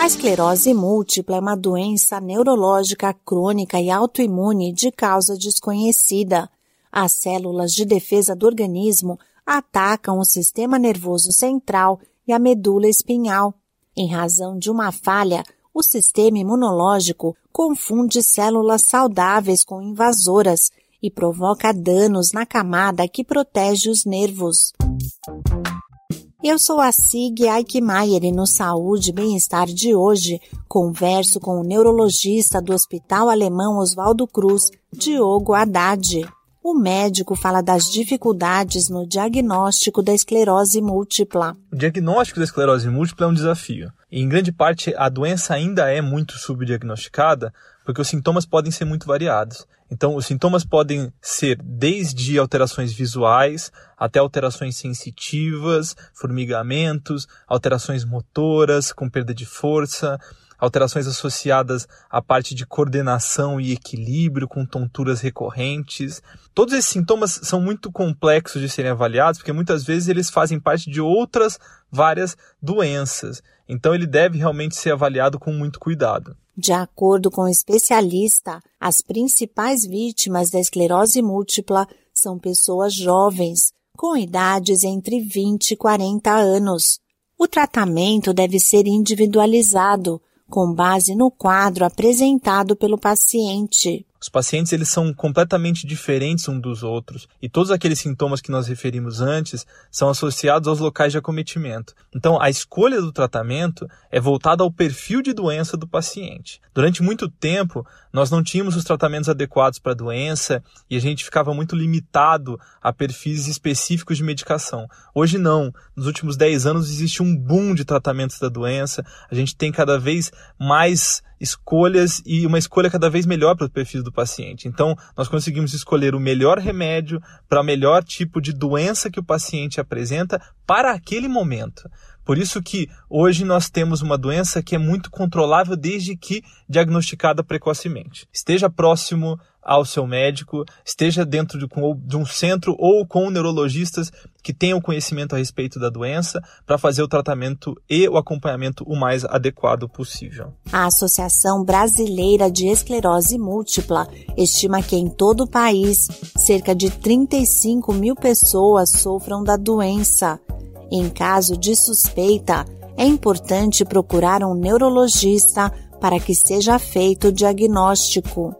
A esclerose múltipla é uma doença neurológica crônica e autoimune de causa desconhecida. As células de defesa do organismo atacam o sistema nervoso central e a medula espinhal. Em razão de uma falha, o sistema imunológico confunde células saudáveis com invasoras e provoca danos na camada que protege os nervos. Eu sou a Sig Eichmeier e no Saúde e Bem-Estar de hoje converso com o neurologista do Hospital Alemão Oswaldo Cruz, Diogo Haddad. O médico fala das dificuldades no diagnóstico da esclerose múltipla. O diagnóstico da esclerose múltipla é um desafio. Em grande parte, a doença ainda é muito subdiagnosticada, porque os sintomas podem ser muito variados. Então, os sintomas podem ser desde alterações visuais até alterações sensitivas, formigamentos, alterações motoras com perda de força, alterações associadas à parte de coordenação e equilíbrio com tonturas recorrentes. Todos esses sintomas são muito complexos de serem avaliados, porque muitas vezes eles fazem parte de outras várias doenças. Então ele deve realmente ser avaliado com muito cuidado. De acordo com o especialista, as principais vítimas da esclerose múltipla são pessoas jovens, com idades entre 20 e 40 anos. O tratamento deve ser individualizado, com base no quadro apresentado pelo paciente. Os pacientes eles são completamente diferentes um dos outros e todos aqueles sintomas que nós referimos antes são associados aos locais de acometimento. Então, a escolha do tratamento é voltada ao perfil de doença do paciente. Durante muito tempo, nós não tínhamos os tratamentos adequados para a doença e a gente ficava muito limitado a perfis específicos de medicação. Hoje não. Nos últimos 10 anos existe um boom de tratamentos da doença. A gente tem cada vez mais escolhas e uma escolha cada vez melhor para o perfil do paciente. Então, nós conseguimos escolher o melhor remédio para o melhor tipo de doença que o paciente apresenta para aquele momento. Por isso que hoje nós temos uma doença que é muito controlável desde que diagnosticada precocemente. Esteja próximo ao seu médico, esteja dentro de, de um centro ou com neurologistas que tenham conhecimento a respeito da doença para fazer o tratamento e o acompanhamento o mais adequado possível. A Associação Brasileira de Esclerose Múltipla estima que em todo o país cerca de 35 mil pessoas sofram da doença. Em caso de suspeita, é importante procurar um neurologista para que seja feito o diagnóstico.